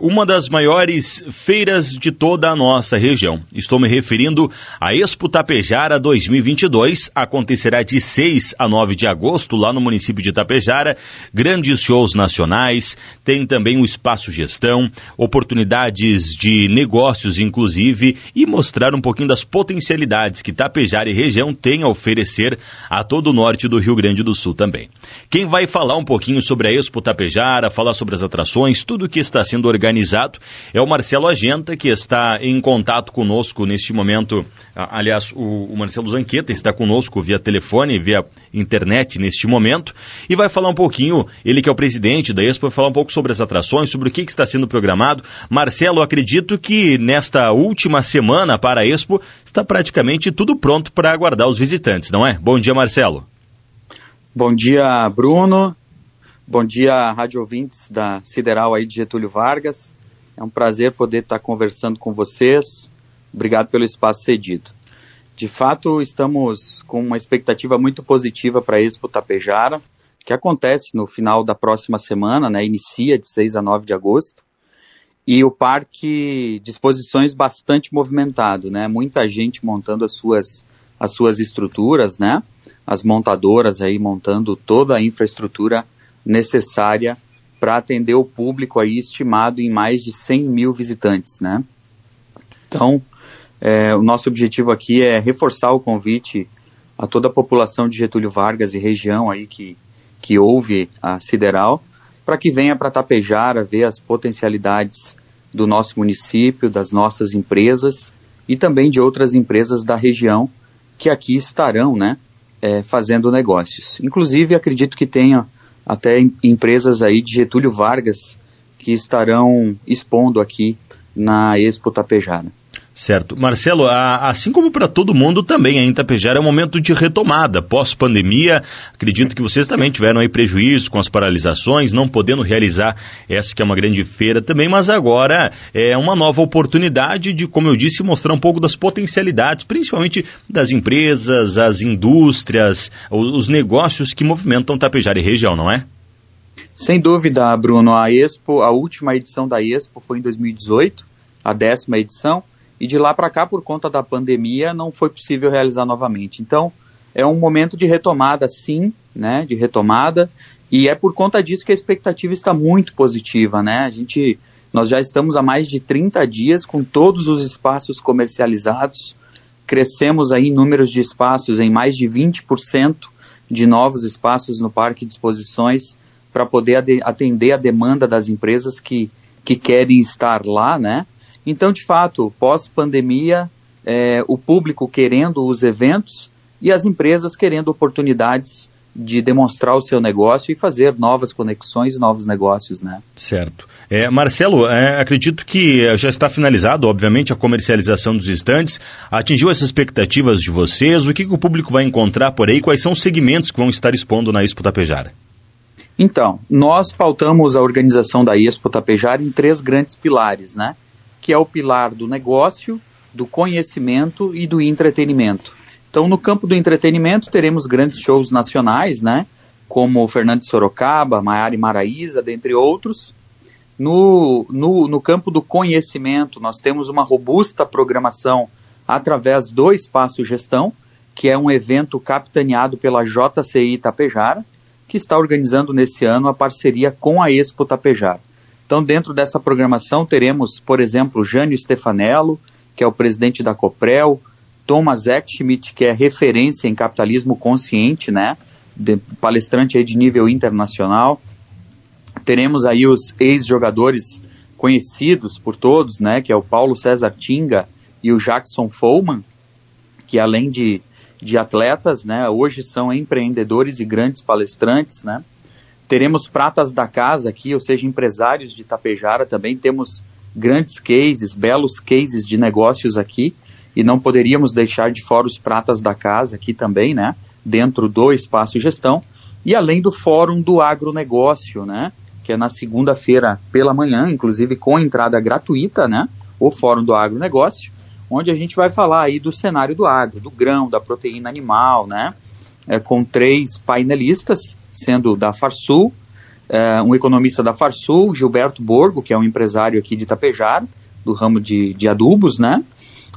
Uma das maiores feiras de toda a nossa região. Estou me referindo à Expo Tapejara 2022. Acontecerá de 6 a 9 de agosto lá no município de Tapejara. Grandes shows nacionais, tem também o espaço gestão, oportunidades de negócios inclusive e mostrar um pouquinho das potencialidades que Tapejara e região têm a oferecer a todo o norte do Rio Grande do Sul também. Quem vai falar um pouquinho sobre a Expo Tapejara, falar sobre as atrações, tudo que está sendo organizado organizado é o Marcelo Agenta, que está em contato conosco neste momento. Aliás, o, o Marcelo Zanqueta está conosco via telefone, via internet neste momento, e vai falar um pouquinho, ele que é o presidente da Expo, vai falar um pouco sobre as atrações, sobre o que, que está sendo programado. Marcelo, acredito que nesta última semana para a Expo está praticamente tudo pronto para aguardar os visitantes, não é? Bom dia, Marcelo. Bom dia, Bruno. Bom dia, rádio ouvintes da Sideral aí de Getúlio Vargas. É um prazer poder estar conversando com vocês. Obrigado pelo espaço cedido. De fato, estamos com uma expectativa muito positiva para a Expo Tapejara, que acontece no final da próxima semana, né? Inicia de 6 a 9 de agosto. E o parque de exposições bastante movimentado, né? Muita gente montando as suas, as suas estruturas, né? As montadoras aí montando toda a infraestrutura necessária para atender o público aí estimado em mais de 100 mil visitantes, né? Então, é, o nosso objetivo aqui é reforçar o convite a toda a população de Getúlio Vargas e região aí que, que ouve a Sideral, para que venha para Tapejara ver as potencialidades do nosso município, das nossas empresas e também de outras empresas da região que aqui estarão, né, é, fazendo negócios. Inclusive, acredito que tenha até empresas aí de Getúlio Vargas que estarão expondo aqui na Expo Tapejara. Certo. Marcelo, assim como para todo mundo também, a Itapejara é um momento de retomada. Pós-pandemia, acredito que vocês também tiveram aí prejuízo com as paralisações, não podendo realizar essa que é uma grande feira também, mas agora é uma nova oportunidade de, como eu disse, mostrar um pouco das potencialidades, principalmente das empresas, as indústrias, os negócios que movimentam Tapejara e região, não é? Sem dúvida, Bruno. A Expo, a última edição da Expo foi em 2018, a décima edição e de lá para cá, por conta da pandemia, não foi possível realizar novamente. Então, é um momento de retomada, sim, né, de retomada, e é por conta disso que a expectativa está muito positiva, né, a gente, nós já estamos há mais de 30 dias com todos os espaços comercializados, crescemos aí em números de espaços em mais de 20% de novos espaços no parque de exposições para poder atender a demanda das empresas que, que querem estar lá, né, então, de fato, pós-pandemia, é, o público querendo os eventos e as empresas querendo oportunidades de demonstrar o seu negócio e fazer novas conexões e novos negócios, né? Certo. É, Marcelo, é, acredito que já está finalizado, obviamente, a comercialização dos estandes. Atingiu essas expectativas de vocês? O que, que o público vai encontrar por aí? Quais são os segmentos que vão estar expondo na Expo Tapejara? Então, nós pautamos a organização da Expo Tapejara em três grandes pilares, né? Que é o pilar do negócio, do conhecimento e do entretenimento. Então, no campo do entretenimento, teremos grandes shows nacionais, né? Como o Fernando Sorocaba, Maiara e Maraíza, dentre outros. No, no, no campo do conhecimento, nós temos uma robusta programação através do Espaço Gestão, que é um evento capitaneado pela JCI Tapejara, que está organizando nesse ano a parceria com a Expo Tapejara. Então, dentro dessa programação, teremos, por exemplo, Jânio Stefanello, que é o presidente da Coprel, Thomas Eckschmidt, que é referência em capitalismo consciente, né? De, palestrante de nível internacional. Teremos aí os ex-jogadores conhecidos por todos, né? Que é o Paulo César Tinga e o Jackson Follman, que além de, de atletas, né? Hoje são empreendedores e grandes palestrantes, né? Teremos pratas da casa aqui, ou seja, empresários de Tapejara também. Temos grandes cases, belos cases de negócios aqui. E não poderíamos deixar de fora os pratas da casa aqui também, né? Dentro do espaço gestão. E além do Fórum do Agronegócio, né? Que é na segunda-feira pela manhã, inclusive com entrada gratuita, né? O Fórum do Agronegócio, onde a gente vai falar aí do cenário do agro, do grão, da proteína animal, né? É, com três painelistas sendo da Farsul, é, um economista da Farsul, Gilberto Borgo, que é um empresário aqui de Itapejara, do ramo de, de adubos, né?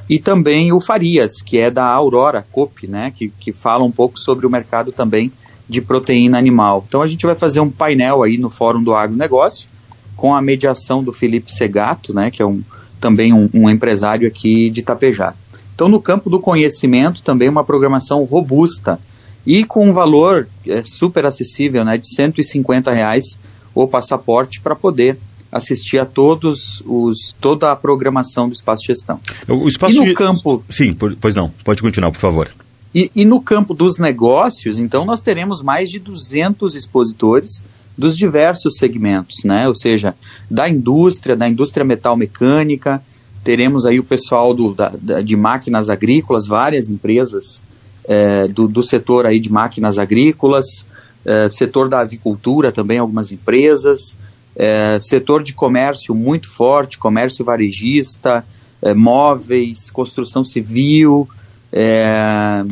E também o Farias, que é da Aurora Cop, né? Que, que fala um pouco sobre o mercado também de proteína animal. Então a gente vai fazer um painel aí no Fórum do Agronegócio, com a mediação do Felipe Segato, né? Que é um, também um, um empresário aqui de Itapejara. Então no campo do conhecimento também uma programação robusta, e com um valor é, super acessível, né, de 150 reais o passaporte para poder assistir a todos os toda a programação do espaço de gestão. O espaço e no de... campo sim, pois não, pode continuar por favor. E, e, no campo dos negócios, então nós teremos mais de 200 expositores dos diversos segmentos, né? Ou seja, da indústria, da indústria metal mecânica, teremos aí o pessoal do, da, da, de máquinas agrícolas, várias empresas é, do, do, setor aí de máquinas agrícolas, é, setor da avicultura também, algumas empresas, é, setor de comércio muito forte, comércio varejista, é, móveis, construção civil, é,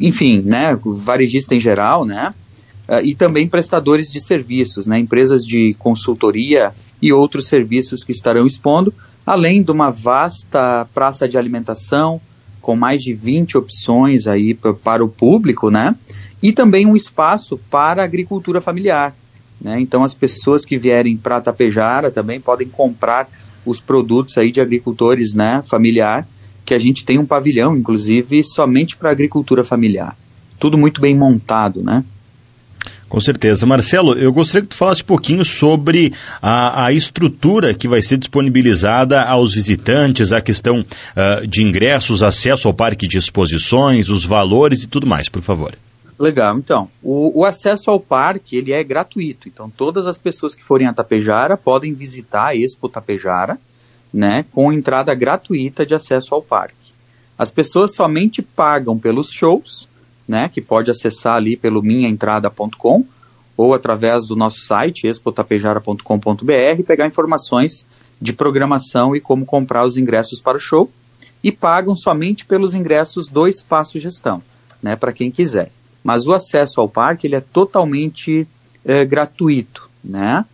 enfim, né, varejista em geral, né, é, e também prestadores de serviços, né, empresas de consultoria e outros serviços que estarão expondo, além de uma vasta praça de alimentação, com mais de 20 opções aí para o público, né? E também um espaço para agricultura familiar. Né? Então as pessoas que vierem para Tapejara também podem comprar os produtos aí de agricultores né, familiar, que a gente tem um pavilhão, inclusive, somente para agricultura familiar. Tudo muito bem montado, né? Com certeza. Marcelo, eu gostaria que tu falasse um pouquinho sobre a, a estrutura que vai ser disponibilizada aos visitantes, a questão uh, de ingressos, acesso ao parque de exposições, os valores e tudo mais, por favor. Legal, então, o, o, acesso ao parque, ele é gratuito, então todas as pessoas que forem a Tapejara podem visitar a Expo Tapejara, né, com entrada gratuita de acesso ao parque. As pessoas somente pagam pelos shows, né, que pode acessar ali pelo minhaentrada.com ou através do nosso site expotapejara.com.br pegar informações de programação e como comprar os ingressos para o show e pagam somente pelos ingressos do espaço gestão, né, para quem quiser. Mas o acesso ao parque ele é totalmente é, gratuito, né?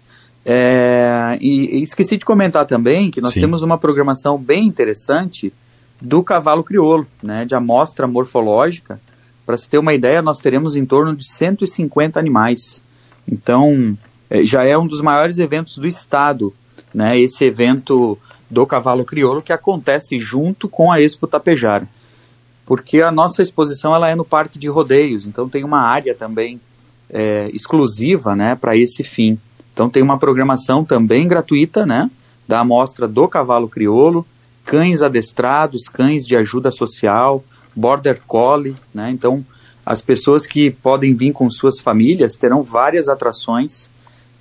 É, e, e, esqueci de comentar também que nós Sim. temos uma programação bem interessante do cavalo crioulo, né, de amostra morfológica, para se ter uma ideia, nós teremos em torno de 150 animais. Então, é, já é um dos maiores eventos do estado, né? Esse evento do cavalo crioulo que acontece junto com a Expo Tapejara. Porque a nossa exposição ela é no Parque de Rodeios, então tem uma área também é, exclusiva, né, para esse fim. Então tem uma programação também gratuita, né, da amostra do cavalo crioulo, cães adestrados, cães de ajuda social, border collie, né? Então, as pessoas que podem vir com suas famílias terão várias atrações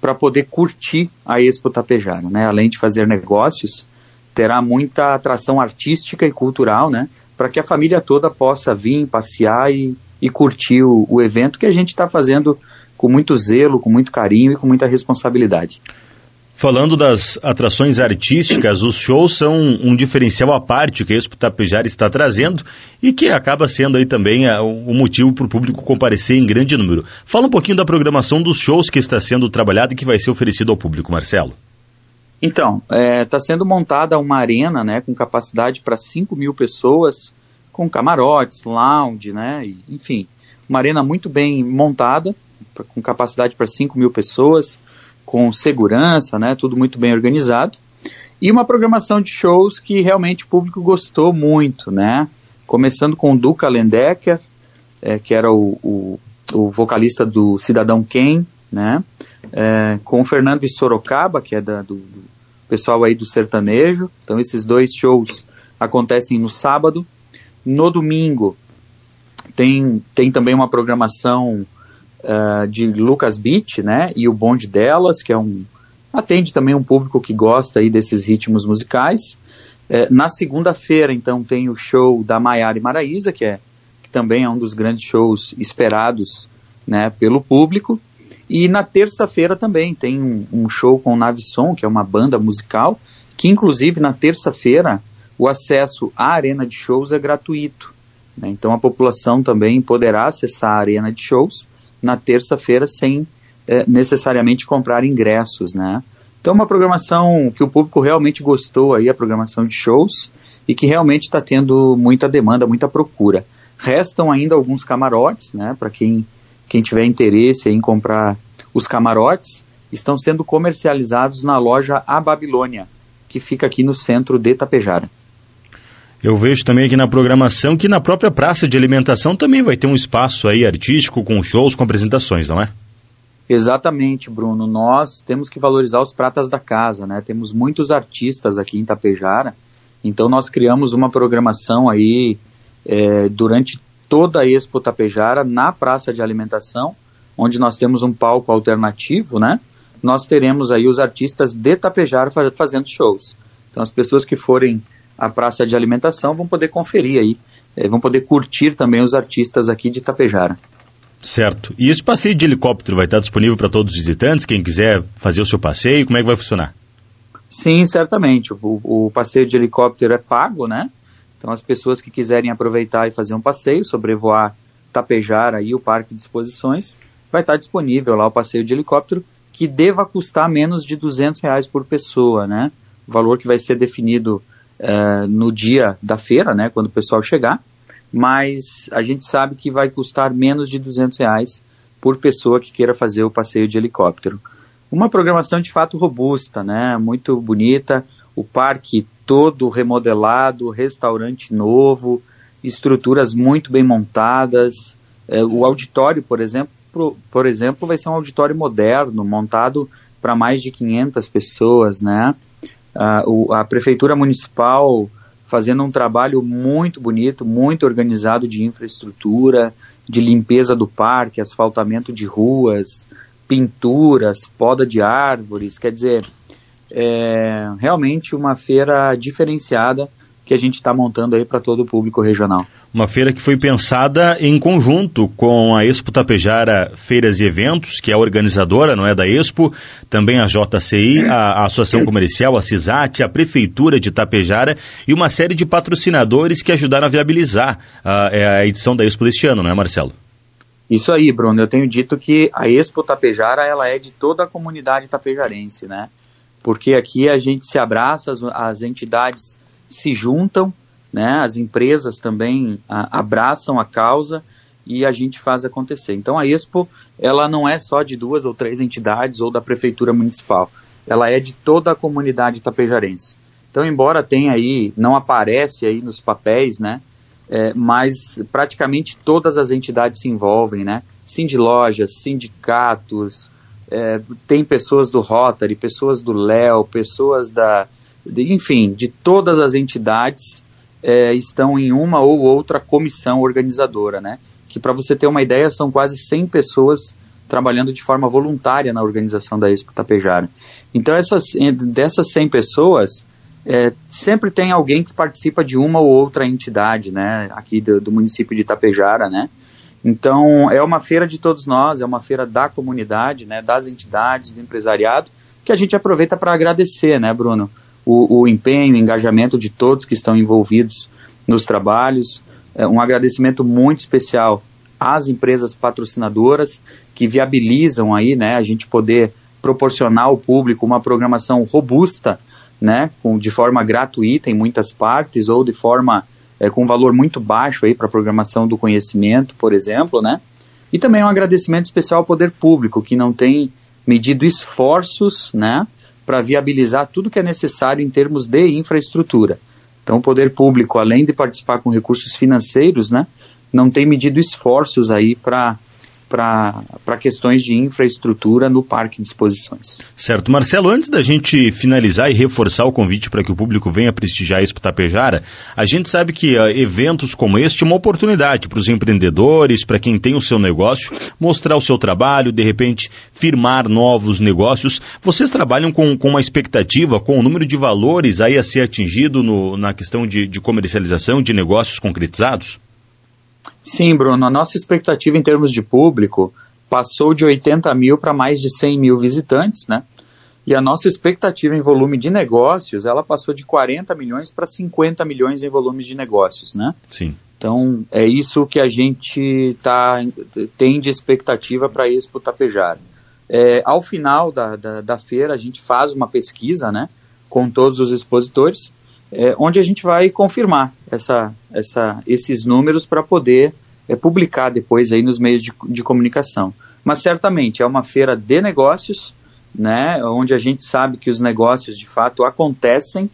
para poder curtir a Expo Tapejara, né? Além de fazer negócios, terá muita atração artística e cultural, né? Para que a família toda possa vir passear e, e curtir o, o evento que a gente está fazendo com muito zelo, com muito carinho e com muita responsabilidade. Falando das atrações artísticas, os shows são um diferencial à parte que a Expo Tapejara está trazendo e que acaba sendo aí também é, o motivo para o público comparecer em grande número. Fala um pouquinho da programação dos shows que está sendo trabalhada e que vai ser oferecido ao público, Marcelo. Então, está é, tá sendo montada uma arena né, com capacidade para 5 mil pessoas, com camarotes, lounge, né, enfim, uma arena muito bem montada, com capacidade para 5 mil pessoas, com segurança, né, tudo muito bem organizado. E uma programação de shows que realmente o público gostou muito, né? Começando com Duca Lendecker, é, que era o, o, o, vocalista do Cidadão Ken, né? É, com o Fernando de Sorocaba, que é da, do, do pessoal aí do sertanejo. Então esses dois shows acontecem no sábado. No domingo tem, tem também uma programação uh, de Lucas Beach, né, e o Bonde Delas, que é um atende também um público que gosta aí desses ritmos musicais. Uh, na segunda-feira, então, tem o show da Maiara e Maraísa, que é que também é um dos grandes shows esperados, né, pelo público. E na terça-feira também tem um, um show com o Navisson, que é uma banda musical, que inclusive na terça-feira o acesso à arena de shows é gratuito. Né? Então a população também poderá acessar a arena de shows na terça-feira sem é, necessariamente comprar ingressos, né? Então, uma programação que o público realmente gostou aí, a programação de shows, e que realmente está tendo muita demanda, muita procura. Restam ainda alguns camarotes, né, para quem, quem tiver interesse em comprar os camarotes, estão sendo comercializados na loja A Babilônia, que fica aqui no centro de Tapejara. Eu vejo também aqui na programação que na própria praça de alimentação também vai ter um espaço aí artístico com shows, com apresentações, não é? Exatamente, Bruno. Nós temos que valorizar os pratas da casa, né? Temos muitos artistas aqui em Tapejara, então nós criamos uma programação aí é, durante toda a Expo Tapejara na praça de alimentação, onde nós temos um palco alternativo, né? Nós teremos aí os artistas de Tapejara fazendo shows. Então as pessoas que forem à praça de alimentação vão poder conferir aí, é, vão poder curtir também os artistas aqui de Tapejara. Certo. E esse passeio de helicóptero vai estar disponível para todos os visitantes? Quem quiser fazer o seu passeio, como é que vai funcionar? Sim, certamente. O, o passeio de helicóptero é pago, né? Então as pessoas que quiserem aproveitar e fazer um passeio, sobrevoar Tapejara e o Parque de Exposições, vai estar disponível lá o passeio de helicóptero, que deva custar menos de 200 reais por pessoa, né? O valor que vai ser definido uh, no dia da feira, né? Quando o pessoal chegar mas a gente sabe que vai custar menos de 200 reais por pessoa que queira fazer o passeio de helicóptero. Uma programação de fato robusta, né? Muito bonita, o parque todo remodelado, restaurante novo, estruturas muito bem montadas. É, o auditório, por exemplo, por exemplo, vai ser um auditório moderno, montado para mais de 500 pessoas, né? A, prefeitura municipal fazendo um trabalho muito bonito, muito organizado de infraestrutura, de limpeza do parque, asfaltamento de ruas, pinturas, poda de árvores, quer dizer, é realmente uma feira diferenciada que a gente está montando aí para todo o público regional. Uma feira que foi pensada em conjunto com a Expo Tapejara Feiras e Eventos, que é a organizadora, não é, da Expo, também a JCI, a, a Associação Comercial, a CISAT, a Prefeitura de Tapejara e uma série de patrocinadores que ajudaram a viabilizar a, é, a edição da Expo deste ano, não é, Marcelo? Isso aí, Bruno. Eu tenho dito que a Expo Tapejara ela é de toda a comunidade tapejarense, né? Porque aqui a gente se abraça, as, as entidades se juntam, né? As empresas também a, abraçam a causa e a gente faz acontecer. Então a Expo, ela não é só de duas ou três entidades ou da prefeitura municipal, ela é de toda a comunidade tapejarense. Então, embora tenha aí, não aparece aí nos papéis, né? É, mas praticamente todas as entidades se envolvem, né? Lojas, sindicatos, é, tem pessoas do Rotary, pessoas do Léo, pessoas da, de, enfim, de todas as entidades é, estão em uma ou outra comissão organizadora, né? Que para você ter uma ideia, são quase 100 pessoas trabalhando de forma voluntária na organização da Expo Tapejara. Então, essas, dessas 100 pessoas, é, sempre tem alguém que participa de uma ou outra entidade, né? Aqui do, do município de Tapejara, né? Então, é uma feira de todos nós, é uma feira da comunidade, né? Das entidades, do empresariado, que a gente aproveita para agradecer, né, Bruno? O, o empenho, o engajamento de todos que estão envolvidos nos trabalhos. É, um agradecimento muito especial às empresas patrocinadoras que viabilizam aí, né, a gente poder proporcionar ao público uma programação robusta, né, com, de forma gratuita em muitas partes ou de forma é, com valor muito baixo aí para a programação do conhecimento, por exemplo, né, e também um agradecimento especial ao poder público que não tem medido esforços, né, para viabilizar tudo que é necessário em termos de infraestrutura. Então, o poder público, além de participar com recursos financeiros, né, não tem medido esforços aí para para questões de infraestrutura no parque de exposições. Certo. Marcelo, antes da gente finalizar e reforçar o convite para que o público venha prestigiar a Expo Tapejara, a gente sabe que uh, eventos como este é uma oportunidade para os empreendedores, para quem tem o seu negócio, mostrar o seu trabalho, de repente firmar novos negócios. Vocês trabalham com, com uma expectativa, com o número de valores aí a ser atingido no, na questão de, de comercialização de negócios concretizados? Sim, Bruno, a nossa expectativa em termos de público passou de 80 mil para mais de 100 mil visitantes, né? E a nossa expectativa em volume de negócios, ela passou de 40 milhões para 50 milhões em volume de negócios, né? Sim. Então, é isso que a gente tá, tem de expectativa para a Expo Tapejara. É, ao final da, da, da, feira, a gente faz uma pesquisa né, com todos os expositores, é, onde a gente vai confirmar essa, essa, esses números para poder é, publicar depois aí nos meios de, de comunicação. Mas certamente é uma feira de negócios, né, onde a gente sabe que os negócios de fato acontecem.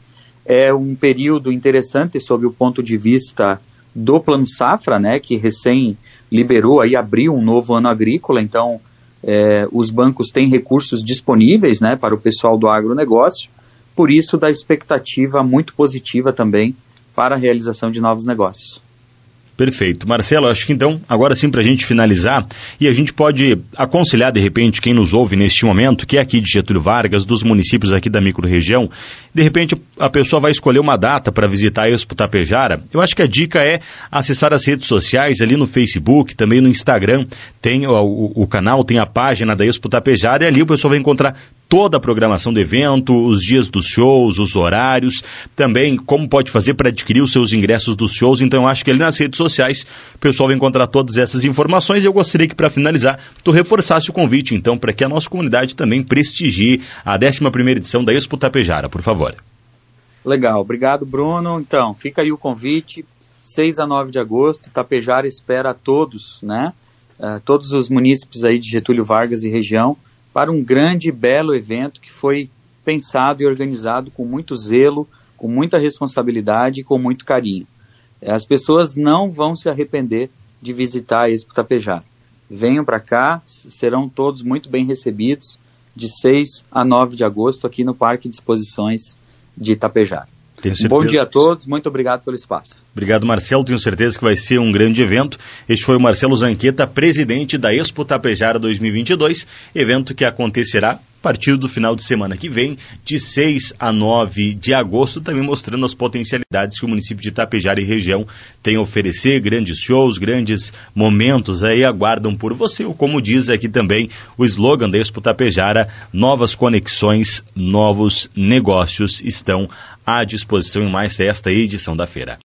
É um período interessante sob o ponto de vista do Plano Safra, né, que recém liberou aí abriu um novo ano agrícola, então é, os bancos têm recursos disponíveis, né, para o pessoal do agronegócio. Por isso da expectativa muito positiva também para a realização de novos negócios. Perfeito. Marcelo, acho que então, agora sim, para a gente finalizar, e a gente pode aconselhar, de repente, quem nos ouve neste momento, que é aqui de Getúlio Vargas, dos municípios aqui da microrregião, de repente a pessoa vai escolher uma data para visitar a Expo Tapejara. Eu acho que a dica é acessar as redes sociais, ali no Facebook, também no Instagram, tem o, o, o canal, tem a página da Expo Tapejara, e ali o pessoal vai encontrar toda a programação do evento, os dias dos shows, os horários, também como pode fazer para adquirir os seus ingressos dos shows. Então, eu acho que ali nas redes sociais o pessoal vai encontrar todas essas informações. E eu gostaria que, para finalizar, tu reforçasse o convite, então, para que a nossa comunidade também prestigie a 11 edição da Expo Tapejara, por favor. Legal, obrigado, Bruno. Então, fica aí o convite. 6 a 9 de agosto, Tapejara espera a todos, né? Uh, todos os munícipes aí de Getúlio Vargas e região para um grande e belo evento que foi pensado e organizado com muito zelo, com muita responsabilidade e com muito carinho. As pessoas não vão se arrepender de visitar a Expo Tapejara. Venham para cá, serão todos muito bem recebidos de 6 a 9 de agosto aqui no Parque de Exposições de Itapejara. Um bom dia a todos, muito obrigado pelo espaço. Obrigado, Marcelo. Tenho certeza que vai ser um grande evento. Este foi o Marcelo Zanqueta, presidente da Expo Tapejara 2022, evento que acontecerá a partir do final de semana que vem, de 6 a 9 de agosto, também mostrando as potencialidades que o município de Tapejara e região tem a oferecer, grandes shows, grandes momentos aí aguardam por você, ou como diz aqui também o slogan da Expo Tapejara, novas conexões, novos negócios estão à disposição em mais esta edição da feira.